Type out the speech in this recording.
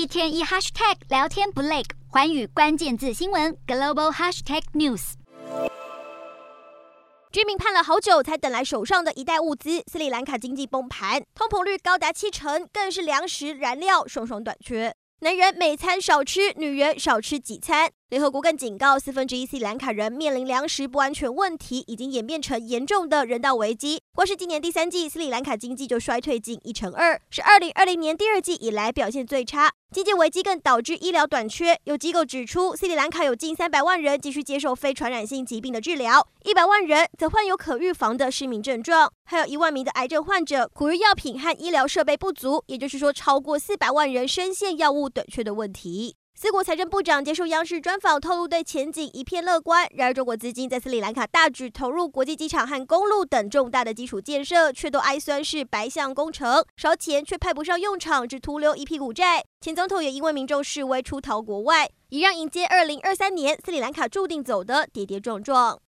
一天一 hashtag 聊天不累，环宇关键字新闻 global hashtag news。居民盼了好久才等来手上的一袋物资，斯里兰卡经济崩盘，通膨率高达七成，更是粮食、燃料双双短缺。男人每餐少吃，女人少吃几餐。联合国更警告，四分之一斯里兰卡人面临粮食不安全问题，已经演变成严重的人道危机。光是今年第三季，斯里兰卡经济就衰退近一成二，是二零二零年第二季以来表现最差。经济危机更导致医疗短缺，有机构指出，斯里兰卡有近三百万人继续接受非传染性疾病的治疗，一百万人则患有可预防的失明症状，还有一万名的癌症患者苦于药品和医疗设备不足，也就是说，超过四百万人深陷药物短缺的问题。斯国财政部长接受央视专访，透露对前景一片乐观。然而，中国资金在斯里兰卡大举投入国际机场和公路等重大的基础建设，却都哀酸是白象工程，烧钱却派不上用场，只徒留一屁股债。前总统也因为民众示威出逃国外，也让迎接二零二三年斯里兰卡注定走得跌跌撞撞。